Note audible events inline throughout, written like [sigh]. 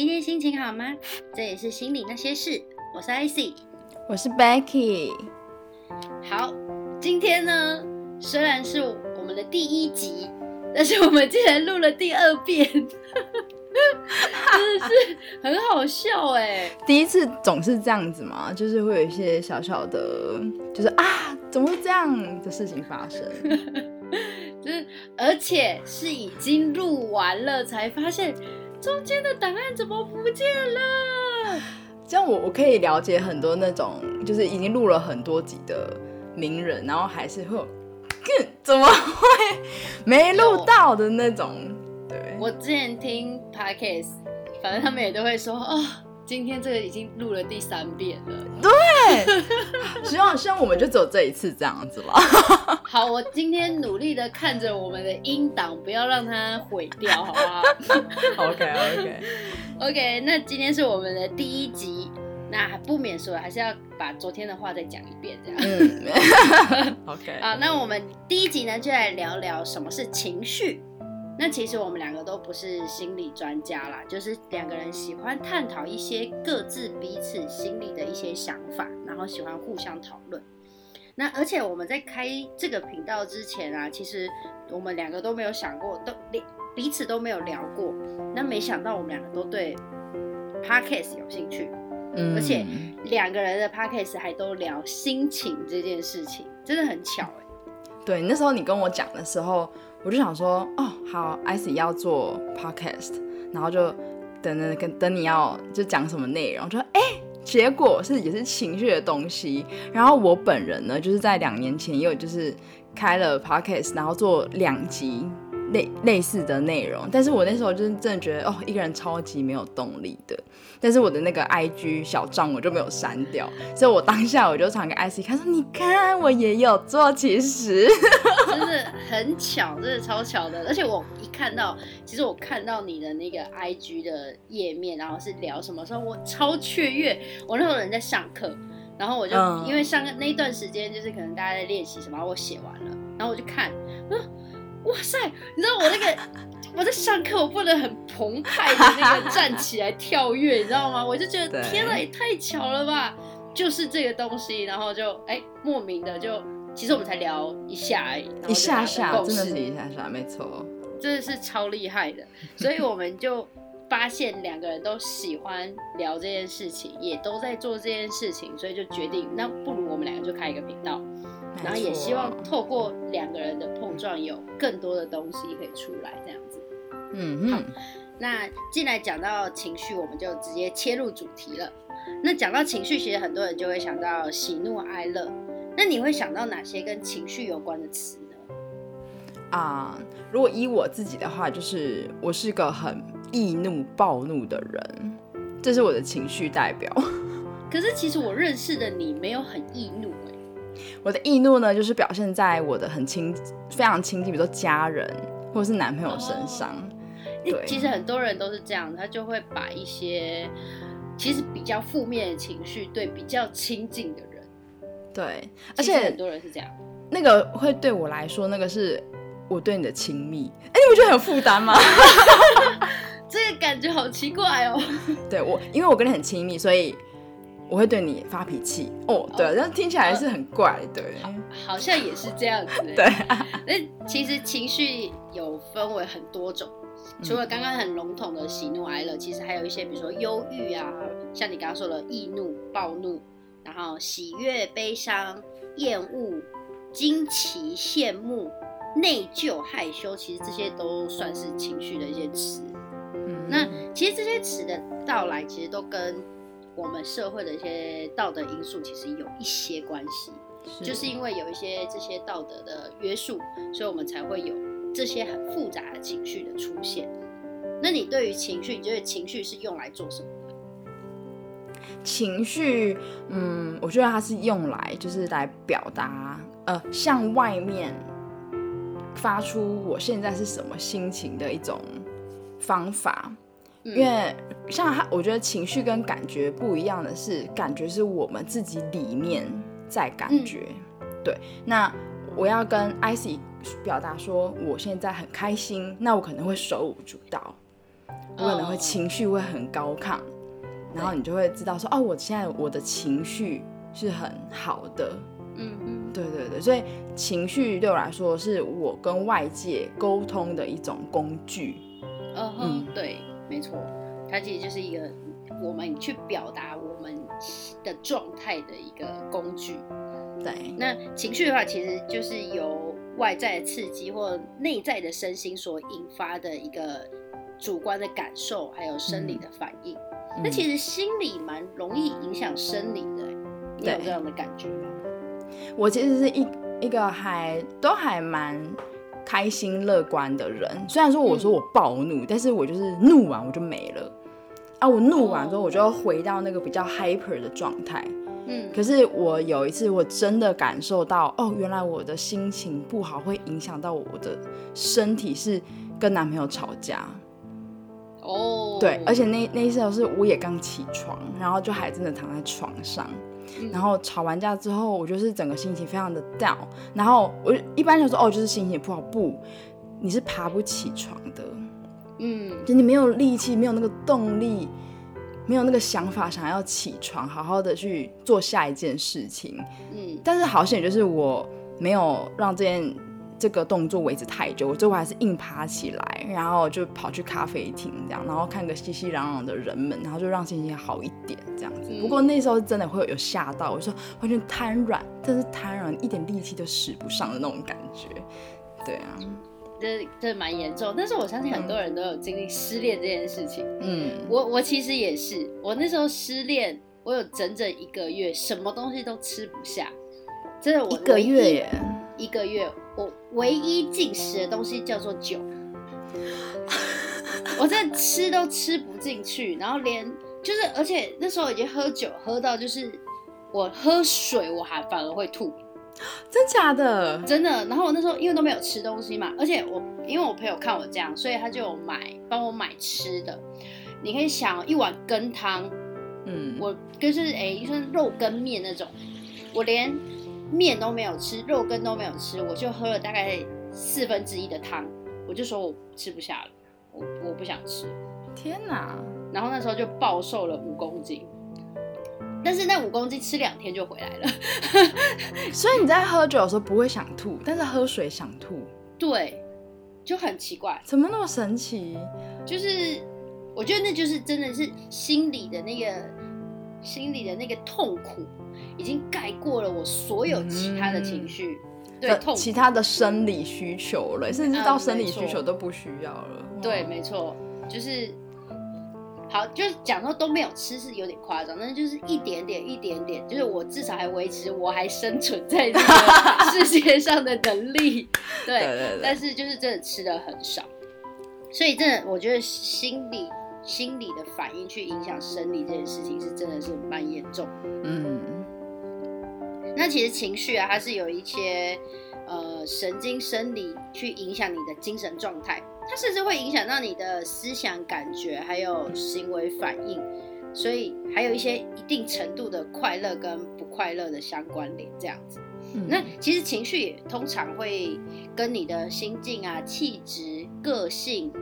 今天心情好吗？这也是心里那些事。我是 IC，我是 Becky。好，今天呢，虽然是我们的第一集，但是我们竟然录了第二遍，[laughs] 真的是很好笑哎！第一次总是这样子嘛，就是会有一些小小的，就是啊，怎么会这样的事情发生？[laughs] 就是，而且是已经录完了才发现。中间的档案怎么不见了？这样我我可以了解很多那种，就是已经录了很多集的名人，然后还是会，怎么会没录到的那种？对，我之前听 podcast，反正他们也都会说哦。今天这个已经录了第三遍了，对，希望希望我们就只有这一次这样子吧。[laughs] 好，我今天努力的看着我们的音档，不要让它毁掉，好不好？[laughs] OK OK [laughs] OK，那今天是我们的第一集，那不免说还是要把昨天的话再讲一遍，这样。嗯 OK，好，那我们第一集呢，就来聊聊什么是情绪。那其实我们两个都不是心理专家啦，就是两个人喜欢探讨一些各自彼此心里的一些想法，然后喜欢互相讨论。那而且我们在开这个频道之前啊，其实我们两个都没有想过，都彼彼此都没有聊过。那没想到我们两个都对 podcast 有兴趣，嗯，而且两个人的 podcast 还都聊心情这件事情，真的很巧哎。对，那时候你跟我讲的时候。我就想说，哦，好，IC 要做 podcast，然后就等等跟等你要就讲什么内容，就说，哎，结果是也是情绪的东西。然后我本人呢，就是在两年前也有就是开了 podcast，然后做两集。类类似的内容，但是我那时候就是真的觉得哦，一个人超级没有动力的。但是我的那个 I G 小账我就没有删掉，所以我当下我就传给 I C 看，说你看我也有做，其实 [laughs] 真的很巧，真的超巧的。而且我一看到，其实我看到你的那个 I G 的页面，然后是聊什么时候，我超雀跃。我那时候人在上课，然后我就因为上个那一段时间，就是可能大家在练习什么，我写完了，然后我就看，嗯。哇塞！你知道我那个 [laughs] 我在上课，我不能很澎湃的那个站起来跳跃，你知道吗？我就觉得天呐，也太巧了吧！就是这个东西，然后就哎莫名的就，其实我们才聊一下而已，一下下真的是一下下，没错，真的是超厉害的。所以我们就发现两个人都喜欢聊这件事情，也都在做这件事情，所以就决定那不如我们两个就开一个频道。然后也希望透过两个人的碰撞，有更多的东西可以出来，这样子。嗯，嗯。那进来讲到情绪，我们就直接切入主题了。那讲到情绪，其实很多人就会想到喜怒哀乐。那你会想到哪些跟情绪有关的词呢？啊，如果依我自己的话，就是我是个很易怒、暴怒的人，这是我的情绪代表。[laughs] 可是其实我认识的你没有很易怒。我的易怒呢，就是表现在我的很亲、非常亲近，比如说家人或者是男朋友身上。对，其实很多人都是这样，他就会把一些其实比较负面的情绪对比较亲近的人。对，而且很多人是这样。那个会对我来说，那个是我对你的亲密。哎，你不觉得很负担吗？[laughs] 这个感觉好奇怪哦。对我，因为我跟你很亲密，所以。我会对你发脾气。哦，对，但听起来是很怪，对，好像也是这样子，[laughs] 对。那其实情绪有分为很多种，除了刚刚很笼统的喜怒哀乐，其实还有一些，比如说忧郁啊，像你刚刚说的易怒、暴怒，然后喜悦、悲伤、厌恶、惊奇、羡慕、内疚、害羞，其实这些都算是情绪的一些词。嗯，那其实这些词的到来，其实都跟我们社会的一些道德因素其实有一些关系，就是因为有一些这些道德的约束，所以我们才会有这些很复杂的情绪的出现。那你对于情绪，你觉得情绪是用来做什么？情绪，嗯，我觉得它是用来就是来表达，呃，向外面发出我现在是什么心情的一种方法。因为像他，我觉得情绪跟感觉不一样的是，感觉是我们自己里面在感觉。对，那我要跟 IC 表达说我现在很开心，那我可能会手舞足蹈。我可能会情绪会很高亢，然后你就会知道说，哦，我现在我的情绪是很好的。嗯嗯，对对对，所以情绪对我来说是我跟外界沟通的一种工具。嗯哼，对，没错，它其实就是一个我们去表达我们的状态的一个工具。对，那情绪的话，其实就是由外在的刺激或内在的身心所引发的一个主观的感受，还有生理的反应。那其实心理蛮容易影响生理的，你有这样的感觉吗？我其实是一一个还都还蛮开心乐观的人，虽然说我说我暴怒，但是我就是怒完我就没了。啊，我怒完之后我就要回到那个比较 hyper 的状态。嗯，可是我有一次我真的感受到，哦，原来我的心情不好会影响到我的身体，是跟男朋友吵架。哦，对，而且那那一次是我也刚起床，然后就还真的躺在床上，然后吵完架之后，我就是整个心情非常的 down，然后我一般就说，哦，就是心情不好，不，你是爬不起床的，嗯，就你没有力气，没有那个动力。没有那个想法，想要起床，好好的去做下一件事情。嗯，但是好险就是我没有让这件这个动作维持太久，我最后还是硬爬起来，然后就跑去咖啡厅这样，然后看个熙熙攘攘的人们，然后就让心情好一点这样子。不过那时候真的会有吓到，我说完全瘫软，真是瘫软，一点力气都使不上的那种感觉。对啊。这这蛮严重，但是我相信很多人都有经历失恋这件事情。嗯，我我其实也是，我那时候失恋，我有整整一个月，什么东西都吃不下。真的，我一个月耶，一个月，我唯一进食的东西叫做酒，[laughs] 我这吃都吃不进去，然后连就是，而且那时候已经喝酒喝到就是我喝水我还反而会吐。真假的，真的。然后我那时候因为都没有吃东西嘛，而且我因为我朋友看我这样，所以他就买帮我买吃的。你可以想一碗羹汤，嗯，我就是哎，就是肉羹面那种，我连面都没有吃，肉羹都没有吃，我就喝了大概四分之一的汤，我就说我吃不下了，我我不想吃。天哪！然后那时候就暴瘦了五公斤。但是那五公斤吃两天就回来了，[laughs] 所以你在喝酒的时候不会想吐，但是喝水想吐，对，就很奇怪，怎么那么神奇？就是我觉得那就是真的是心里的那个心里的那个痛苦，已经盖过了我所有其他的情绪，对，痛其他的生理需求了，甚至到生理需求都不需要了。对，没错，就是。好，就是讲说都没有吃是有点夸张，但是就是一点点一点点，就是我至少还维持我还生存在这个世界上的能力，[laughs] 对，但是就是真的吃的很少，所以真的我觉得心理心理的反应去影响生理这件事情是真的是蛮严重，嗯，那其实情绪啊，它是有一些呃神经生理去影响你的精神状态。它甚至会影响到你的思想、感觉，还有行为反应，所以还有一些一定程度的快乐跟不快乐的相关联，这样子。那其实情绪也通常会跟你的心境啊、气质、个性，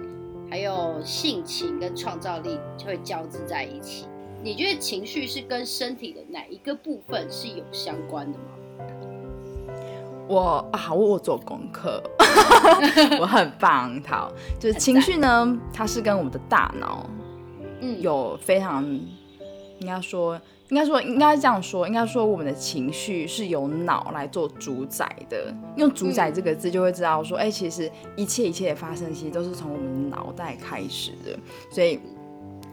还有性情跟创造力就会交织在一起。你觉得情绪是跟身体的哪一个部分是有相关的吗？我啊，我我做功课，[laughs] 我很棒。好，就是情绪呢，它是跟我们的大脑，嗯，有非常应该说，应该说，应该这样说，应该说，我们的情绪是由脑来做主宰的。用“主宰”这个字，就会知道说，哎，其实一切一切的发生，其实都是从我们脑袋开始的。所以。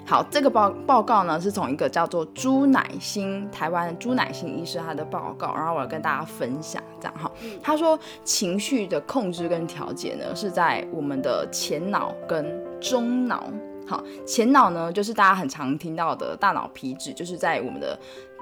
好，这个报报告呢是从一个叫做朱乃馨台湾朱乃馨医师他的报告，然后我要跟大家分享这样哈。他说情绪的控制跟调节呢是在我们的前脑跟中脑。好，前脑呢就是大家很常听到的大脑皮质，就是在我们的。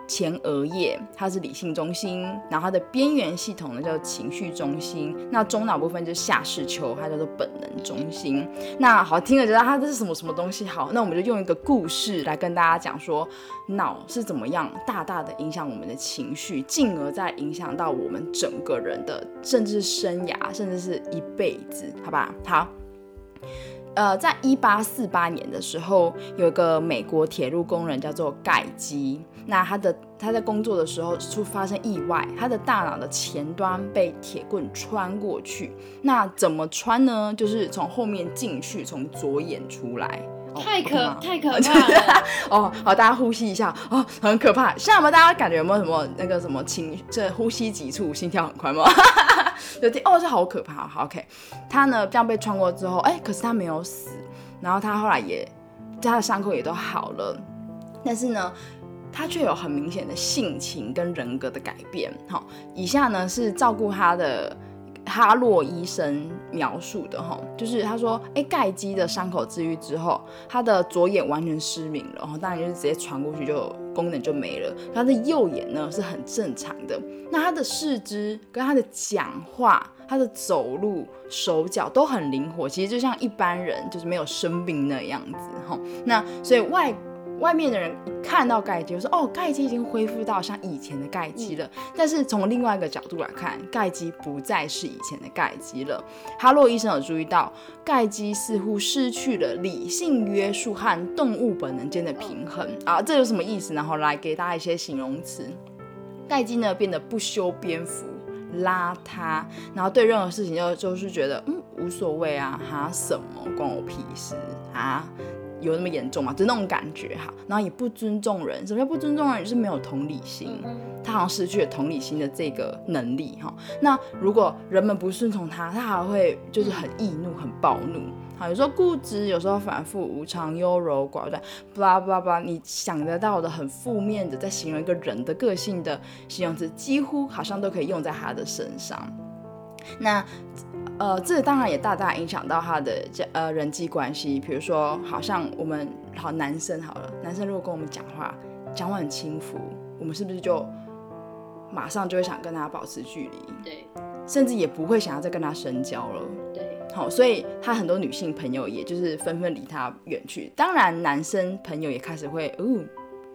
前额叶它是理性中心，然后它的边缘系统呢叫情绪中心，那中脑部分就是下视丘，它叫做本能中心。那好听了，知道它这是什么什么东西？好，那我们就用一个故事来跟大家讲说，脑是怎么样大大的影响我们的情绪，进而再影响到我们整个人的，甚至是生涯，甚至是一辈子，好吧？好。呃，在一八四八年的时候，有一个美国铁路工人叫做盖基，那他的他在工作的时候出发生意外，他的大脑的前端被铁棍穿过去。那怎么穿呢？就是从后面进去，从左眼出来。太可太可 [laughs] 怕了！哦，好，大家呼吸一下，哦，很可怕。现在有没有大家感觉有没有什么那个什么情，这呼吸急促，心跳很快吗？有听哦，这好可怕。好，OK，他呢这样被穿过之后，哎，可是他没有死，然后他后来也他的伤口也都好了，但是呢，他却有很明显的性情跟人格的改变。好，以下呢是照顾他的。哈洛医生描述的哈，就是他说，哎，盖基的伤口治愈之后，他的左眼完全失明了，然后当然就是直接传过去就功能就没了。他的右眼呢是很正常的，那他的四肢跟他的讲话、他的走路、手脚都很灵活，其实就像一般人就是没有生病那样子哈。那所以外。外面的人看到盖基，说：“哦，盖基已经恢复到像以前的盖基了。”但是从另外一个角度来看，盖基不再是以前的盖基了。哈洛医生有注意到，盖基似乎失去了理性约束和动物本能间的平衡啊！这有什么意思？然后来给大家一些形容词：盖基呢变得不修边幅、邋遢，然后对任何事情就就是觉得嗯无所谓啊，哈什么关我屁事啊！有那么严重吗？就那种感觉哈，然后也不尊重人。什么叫不尊重人？就是没有同理心，他好像失去了同理心的这个能力哈。那如果人们不顺从他，他还会就是很易怒、很暴怒。好，有时候固执，有时候反复无常、优柔寡断，巴拉巴拉巴拉。你想得到的很负面的，在形容一个人的个性的形容词，几乎好像都可以用在他的身上。那。呃，这当然也大大影响到他的这呃人际关系。比如说，好像我们好男生好了，男生如果跟我们讲话，讲话很轻浮，我们是不是就马上就会想跟他保持距离？对，甚至也不会想要再跟他深交了。对，好，所以他很多女性朋友也就是纷纷离他远去。当然，男生朋友也开始会，哦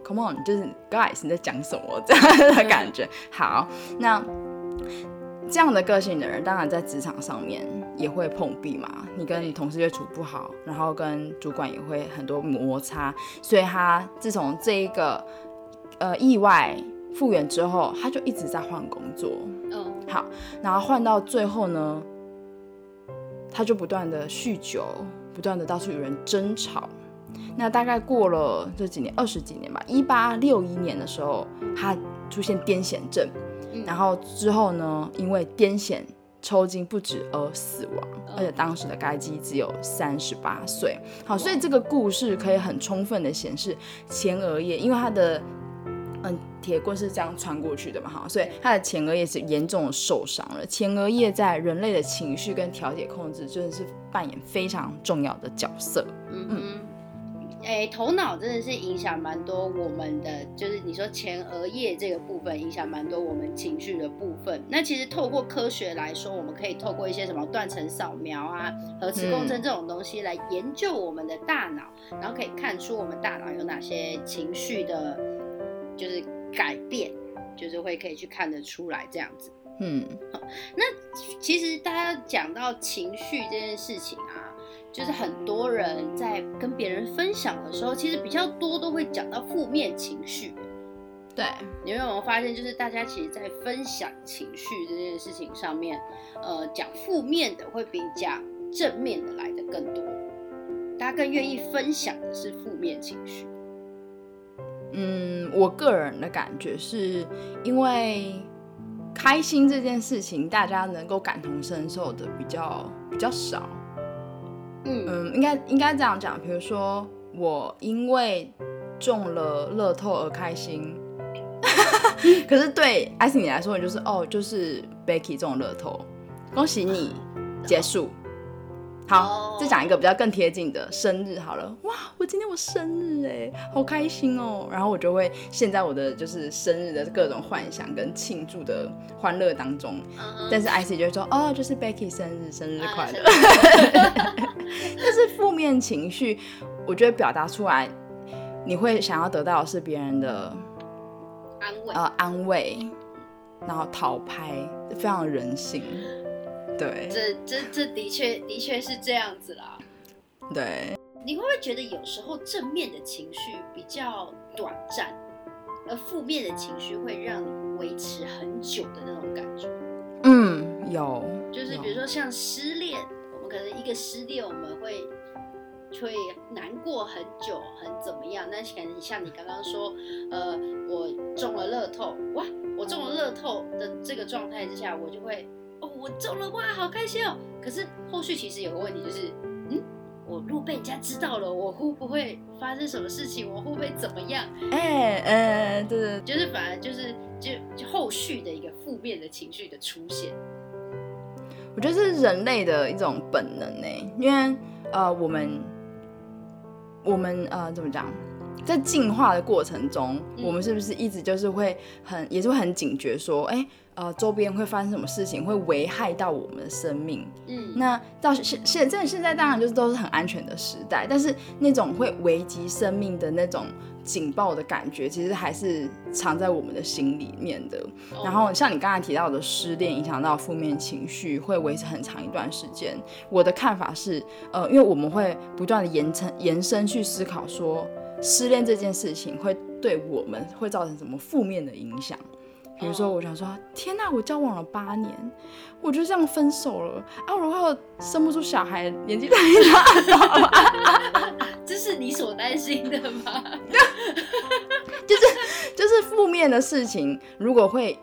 ，come on，就是 guys 你在讲什么这样的感觉。好，那。这样的个性的人，当然在职场上面也会碰壁嘛。你跟你同事也处不好，然后跟主管也会很多摩擦。所以他自从这一个呃意外复原之后，他就一直在换工作。嗯，好，然后换到最后呢，他就不断的酗酒，不断的到处与人争吵。那大概过了这几年，二十几年吧，一八六一年的时候，他出现癫痫症。然后之后呢？因为癫痫抽筋不止而死亡，而且当时的该基只有三十八岁。好，所以这个故事可以很充分的显示前额叶，因为他的嗯铁棍是这样穿过去的嘛，哈，所以他的前额叶是严重的受伤了。前额叶在人类的情绪跟调节控制，真的是扮演非常重要的角色。嗯嗯。哎，头脑真的是影响蛮多我们的，就是你说前额叶这个部分影响蛮多我们情绪的部分。那其实透过科学来说，我们可以透过一些什么断层扫描啊、核磁共振这种东西来研究我们的大脑，然后可以看出我们大脑有哪些情绪的，就是改变，就是会可以去看得出来这样子。嗯，好，那其实大家讲到情绪这件事情啊。就是很多人在跟别人分享的时候，其实比较多都会讲到负面情绪。对，你有没有发现，就是大家其实，在分享情绪这件事情上面，呃，讲负面的会比讲正面的来的更多。大家更愿意分享的是负面情绪。嗯，我个人的感觉是因为开心这件事情，大家能够感同身受的比较比较少。嗯，应该应该这样讲，比如说我因为中了乐透而开心，[laughs] 可是对艾斯你来说，你就是哦，就是 Becky 中乐透，恭喜你结束。好，再讲一个比较更贴近的生日好了。哇，我今天我生日哎，好开心哦。然后我就会陷在我的就是生日的各种幻想跟庆祝的欢乐当中。但是艾斯就会说哦，就是 Becky 生日，生日快乐。[laughs] 但是负面情绪，我觉得表达出来，你会想要得到的是别人的安慰，呃，安慰，然后讨拍，非常人性。对，这这这的确的确是这样子啦。对，你会不会觉得有时候正面的情绪比较短暂，而负面的情绪会让你维持很久的那种感觉？嗯，有，就是比如说像失恋，我们可能一个失恋，我们会会难过很久，很怎么样？那可能像你刚刚说，呃，我中了乐透，哇，我中了乐透的这个状态之下，我就会，哦，我中了，哇，好开心哦。可是后续其实有个问题就是，嗯，我如果被人家知道了，我会不会发生什么事情？我会不会怎么样？哎呃，对对，就是反而就是就就后续的一个负面的情绪的出现。我觉得是人类的一种本能呢，因为呃，我们。我们呃怎么讲，在进化的过程中，我们是不是一直就是会很，也是会很警觉，说，哎，呃，周边会发生什么事情，会危害到我们的生命？嗯，那到现现在现在当然就是都是很安全的时代，但是那种会危及生命的那种。警报的感觉其实还是藏在我们的心里面的。然后像你刚才提到的失恋影响到负面情绪，会维持很长一段时间。我的看法是，呃，因为我们会不断的延伸延伸去思考，说失恋这件事情会对我们会造成什么负面的影响。比如说，我想说，天哪，我交往了八年，我就这样分手了啊！如果生不出小孩，年纪太大了，[laughs] 这是你所担心的吗？[laughs] 就是就是负面的事情，如果会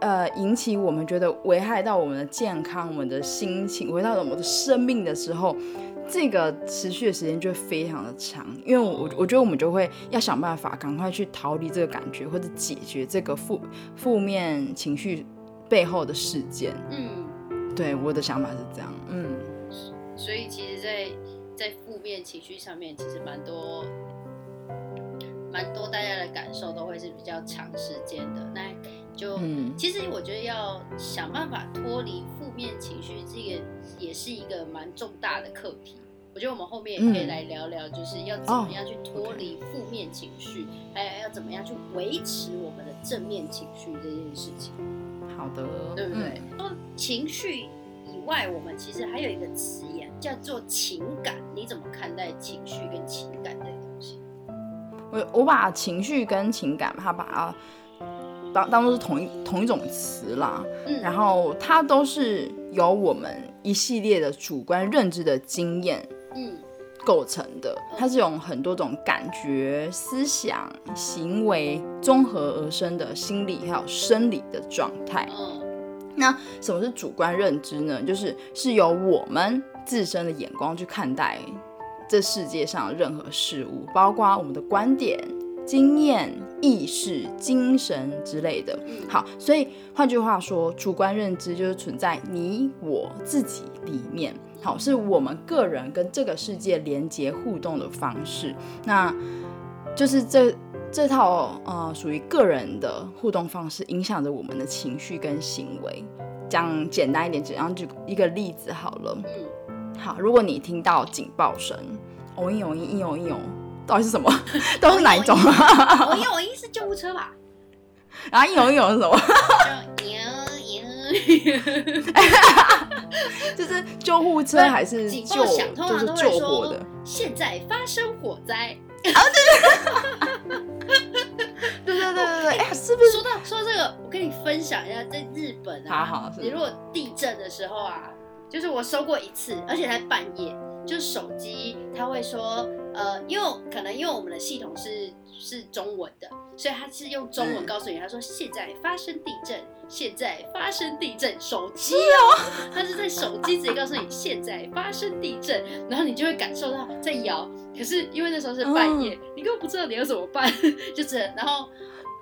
呃引起我们觉得危害到我们的健康、我们的心情、危害到我们的生命的时候。这个持续的时间就会非常的长，因为我我觉得我们就会要想办法赶快去逃离这个感觉，或者解决这个负负面情绪背后的事件。嗯，对，我的想法是这样。嗯，所以其实，在在负面情绪上面，其实蛮多蛮多大家的感受都会是比较长时间的。那就其实我觉得要想办法脱离负面情绪，这个也是一个蛮重大的课题。我觉得我们后面也可以来聊聊，就是要怎么样去脱离负面情绪，还有要怎么样去维持我们的正面情绪这件事情。好的，对不对？说情绪以外，我们其实还有一个词眼叫做情感。你怎么看待情绪跟情感这个东西？我我把情绪跟情感，它把它。当当做是同一同一种词啦，嗯，然后它都是由我们一系列的主观认知的经验，嗯，构成的。它是用很多种感觉、思想、行为综合而生的心理还有生理的状态。嗯，那什么是主观认知呢？就是是由我们自身的眼光去看待这世界上任何事物，包括我们的观点。经验、意识、精神之类的，好，所以换句话说，主观认知就是存在你我自己里面，好，是我们个人跟这个世界连接互动的方式。那就是这这套呃属于个人的互动方式，影响着我们的情绪跟行为。讲简单一点，这样举一个例子好了。好，如果你听到警报声，哦一哦一一哦一哦。到底是什么？[laughs] 都是哪一种啊？我有，[laughs] 我意是救护车吧。然后一有一有是什么？[laughs] 就是救护车还是救？就是救火的。现在发生火灾。啊对对对对对对！哎，是不是说到说到这个？我跟你分享一下，在日本啊，你如果地震的时候啊，就是我收过一次，而且在半夜，就手机它会说。呃，因为可能因为我们的系统是是中文的，所以它是用中文告诉你，他说现在发生地震，现在发生地震，手机哦，它是在手机直接告诉你现在发生地震，然后你就会感受到在摇，可是因为那时候是半夜，你根本不知道你要怎么办，[laughs] 就是，然后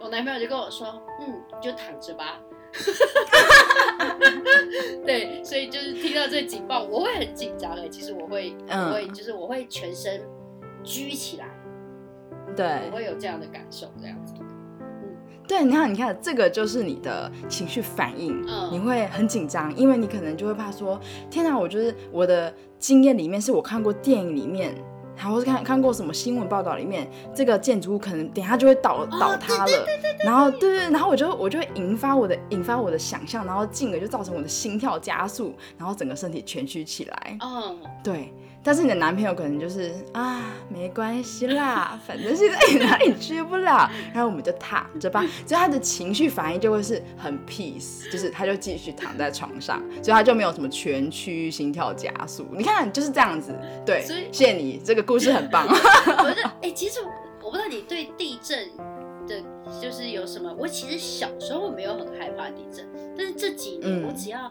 我男朋友就跟我说，嗯，你就躺着吧，[laughs] 对，所以就是听到这警报，我会很紧张哎，其实我会，我会就是我会全身。拘起来，对，我会有这样的感受，这样子。嗯，对，你看，你看，这个就是你的情绪反应，嗯，你会很紧张，因为你可能就会怕说，天哪，我就是我的经验里面，是我看过电影里面，还或是看看过什么新闻报道里面，这个建筑物可能等下就会倒倒塌了，然后对对，然后我就我就会引发我的引发我的想象，然后进而就造成我的心跳加速，然后整个身体蜷曲起来，嗯，对。但是你的男朋友可能就是啊，没关系啦，[laughs] 反正现在也哪里去不了，然后我们就躺着吧。所以他的情绪反应就会是很 peace，就是他就继续躺在床上，所以他就没有什么全区心跳加速。你看就是这样子，对，所以谢谢你，这个故事很棒。我觉得，[laughs] 哎、其实我不知道你对地震的，就是有什么。我其实小时候没有很害怕地震，但是这几年嗯我只要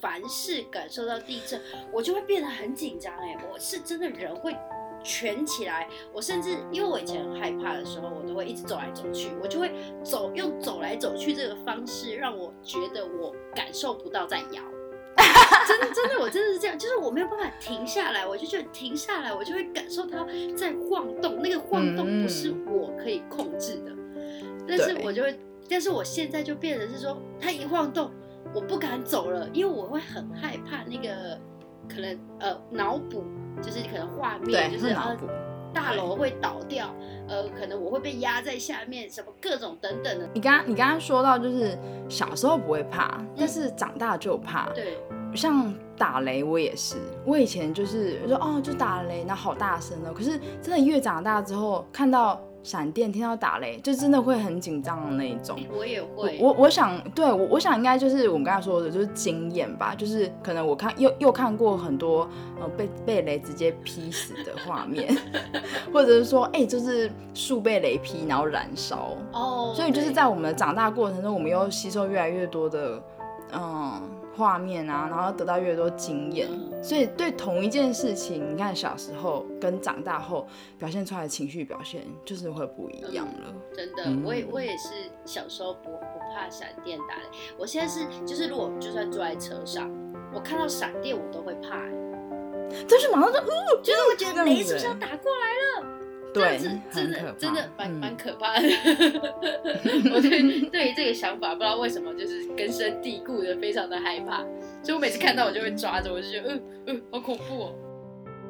凡是感受到地震，我就会变得很紧张。哎，我是真的人会蜷起来，我甚至因为我以前很害怕的时候，我都会一直走来走去，我就会走用走来走去这个方式，让我觉得我感受不到在摇。[laughs] 真的真的，我真的是这样，就是我没有办法停下来，我就觉得停下来，我就会感受它在晃动，那个晃动不是我可以控制的，但是我就会，但是我现在就变成是说，它一晃动，我不敢走了，因为我会很害怕那个可能呃脑补，就是可能画面，就是脑补。大楼会倒掉，呃，可能我会被压在下面，什么各种等等的，你刚你刚刚说到，就是小时候不会怕，但是长大就怕。对，像打雷，我也是，我以前就是说哦，就打雷，然后好大声哦。可是真的越长大之后，看到闪电，听到打雷，就真的会很紧张的那一种。我也会，我我想，对我我想应该就是我们刚才说的，就是经验吧，就是可能我看又又看过很多呃被被雷直接劈死的画面，[laughs] 或者是说哎、就是树被雷劈然后燃烧，哦，所以就是在我们的长大过程中，我们又吸收越来越多的嗯画面啊，然后得到越多经验，嗯所以对同一件事情，你看小时候跟长大后表现出来的情绪表现就是会不一样了。真的，嗯。我也我也是小时候不不怕闪电打雷，我现在是就是如果就算坐在车上，我看到闪电我都会怕、欸。就是马上就就是我觉得雷是不是要打过来了？这对，真的真的蛮嗯蛮可怕的。[laughs] 我对对于这个想法不知道为什么就是根深蒂固的非常的害怕，所以我每次看到我就会抓着，我就觉得嗯嗯好恐怖哦。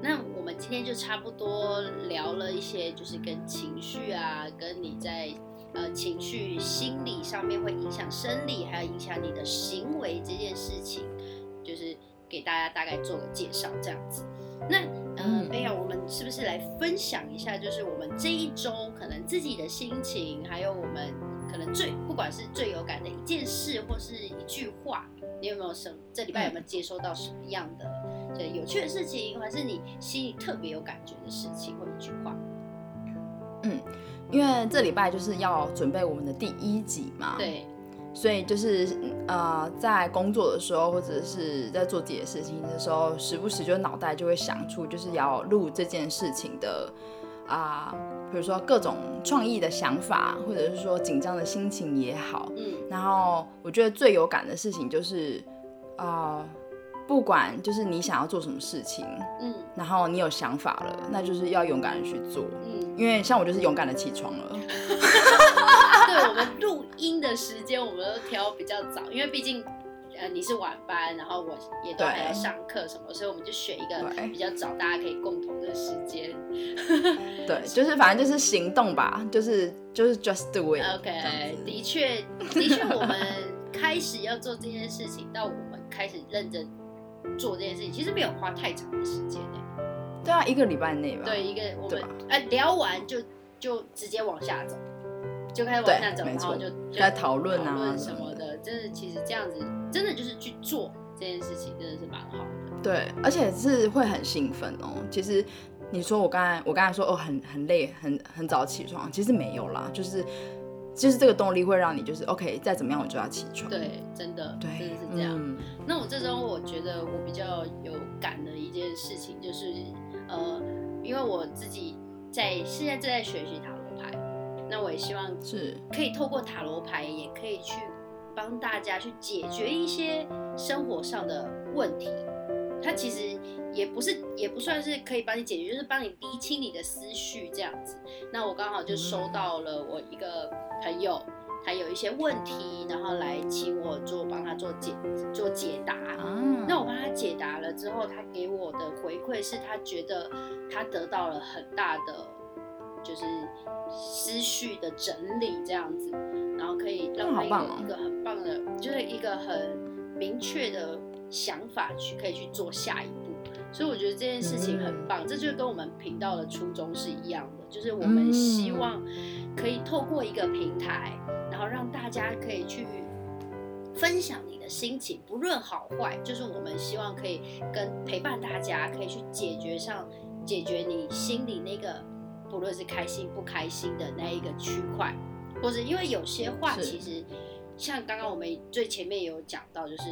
那我们今天就差不多聊了一些，就是跟情绪啊，跟你在呃情绪心理上面会影响生理，还有影响你的行为这件事情，就是给大家大概做个介绍这样子。那呃嗯，贝尔，我们是不是来分享一下，就是我们这一周可能自己的心情，还有我们可能最不管是最有感的一件事，或是一句话，你有没有什这礼拜有没有接收到什么样的？这有趣的事情，还是你心里特别有感觉的事情或一句话？嗯因为这礼拜就是要准备我们的第一集嘛，，对，所以就是呃，在工作的时候或者是在做自己的事情的时候，时不时就脑袋就会想出就是要录这件事情的啊、比如说各种创意的想法，或者是说紧张的心情也好，嗯。然后我觉得最有感的事情就是啊、不管就是你想要做什么事情，嗯。然后你有想法了，那就是要勇敢的去做。嗯，因为像我就是勇敢的起床了，[laughs] 对我们录音的时间，我们都挑比较早，因为毕竟。呃，你是晚班，然后我也都还要上课什么，所以我们就选一个比较早，大家可以共同的时间。对，[laughs] 就是反正就是行动吧，就是就是 just do it。OK，的确，的确，我们开始要做这件事情，到我们开始认真做这件事情，其实没有花太长的时间呢。对啊，一个礼拜内吧。对，一个我们哎呃聊完就就直接往下走，就开始往下走，然后就在讨论啊什么的。真的，其实这样子真的就是去做这件事情，真的是蛮好的。对，而且是会很兴奋哦。其实你说我刚才我刚才说哦很很累，很很早起床，其实没有啦，就是就是这个动力会让你就是 OK，再怎么样我就要起床。对，真的，对，真的是这样。嗯那我这周我觉得我比较有感的一件事情就是，呃，因为我自己在现在正在学习塔罗牌，那我也希望是可以透过塔罗牌，也可以去帮大家去解决一些生活上的问题。它其实也不是，也不算是可以帮你解决，就是帮你理清你的思绪这样子。那我刚好就收到了我一个朋友，他有一些问题，然后来请我做帮他做解做解答。啊，那我帮他解答了之后，他给我的回馈是他觉得他得到了很大的就是思绪的整理这样子，然后可以让他有一个很棒的，就是一个很明确的想法去可以去做下一步。所以我觉得这件事情很嗯棒，这就跟我们频道的初衷是一样的，就是我们希嗯望可以透过一个平台，然后让大家可以去分享你的心情，不论好坏，就是我们希望可以跟陪伴大家，可以去解决上解决你心里那个不论是开心不开心的那一个区块，或者因为有些话其实像刚刚我们最前面有讲到，就是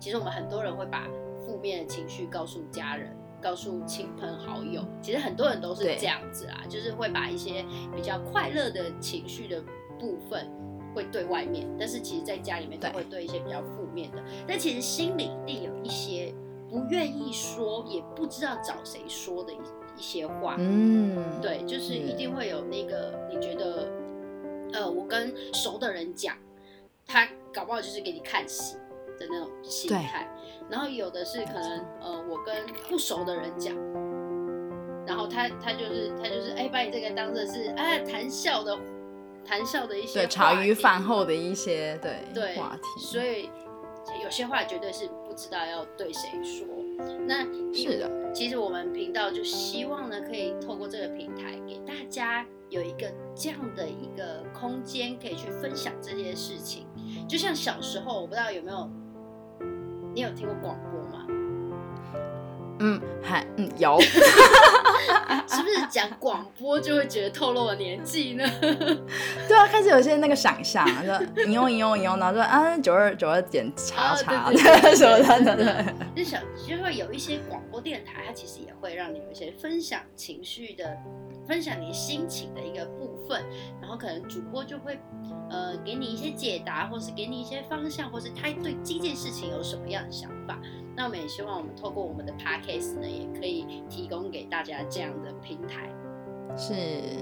其实我们很多人会把负面的情绪告诉家人。告诉亲朋好友，其实很多人都是这样子啊，就是会把一些比较快乐的情绪的部分会对外面，但是其实在家里面都会对一些比较负面的，但其实心里一定有一些不愿意说，也不知道找谁说的一一些话。嗯，对，就是一定会有那个你觉得，呃，我跟熟的人讲，他搞不好就是给你看戏的那种心对态。然后有的是可能，呃，我跟不熟的人讲，然后他他就是他就是哎，把你这个当成是哎谈笑的谈笑的一些对，茶余饭后的一些对对话题，所以有些话绝对是不知道要对谁说。那是的，其实我们频道就希望呢，可以透过这个平台给大家有一个这样的一个空间，可以去分享这些事情。就像小时候，我不知道有没有你有听过广播吗？嗯，还嗯有，[laughs] [laughs] 是不是讲广播就会觉得透露了年纪呢？[laughs] 对啊，开始有些那个想象，说引用引用引用，然后说啊九二九二点叉啊叉对对对 [laughs] 什么的，真对的就想就会有一些广播电台，它其实也会让你有一些分享情绪的、分享你心情的一个部分，然后可能主播就会呃给你一些解答，或是给你一些方向，或是他对这件事情有什么样的想法。那我们也希望我们透过我们的 podcast 呢，也可以提供给大家这样的平台。是，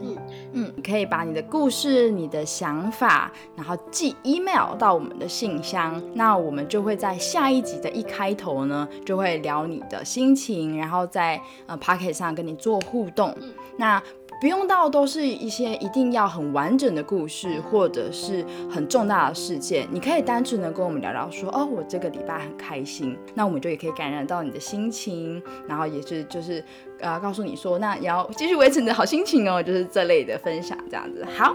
嗯嗯，可以把你的故事、你的想法，然后寄 email 到我们的信箱，那我们就会在下一集的一开头呢，就会聊你的心情，然后在呃 p o c k e t 上跟你做互动。嗯那不用到都是一些一定要很完整的故事，或者是很重大的事件，你可以单纯的跟我们聊聊说，哦，我这个礼拜很开心，那我们就也可以感染到你的心情，然后也是就是呃告诉你说，那也要继续维持你的好心情哦，就是这类的分享这样子。好，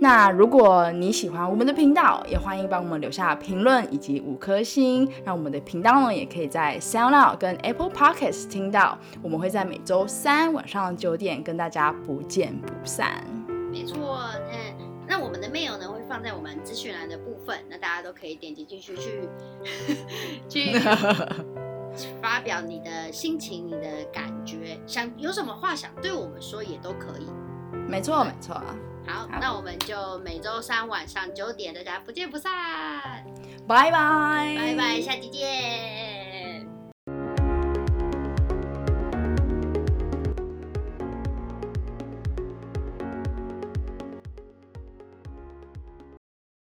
那如果你喜欢我们的频道，也欢迎帮我们留下评论以及五颗星，让我们的频道呢也可以在 SoundCloud 跟 Apple Podcasts 听到。我们会在每周三晚上九点跟大家不见不散。没错，嗯，那我们的 mail 呢会放在我们资讯栏的部分，那大家都可以点击进去去去发表你的心情、你的感觉，想有什么话想对我们说也都可以。没错，没错。好，好那我们就每周三晚上九点，大家不见不散，拜拜，拜拜，下期见。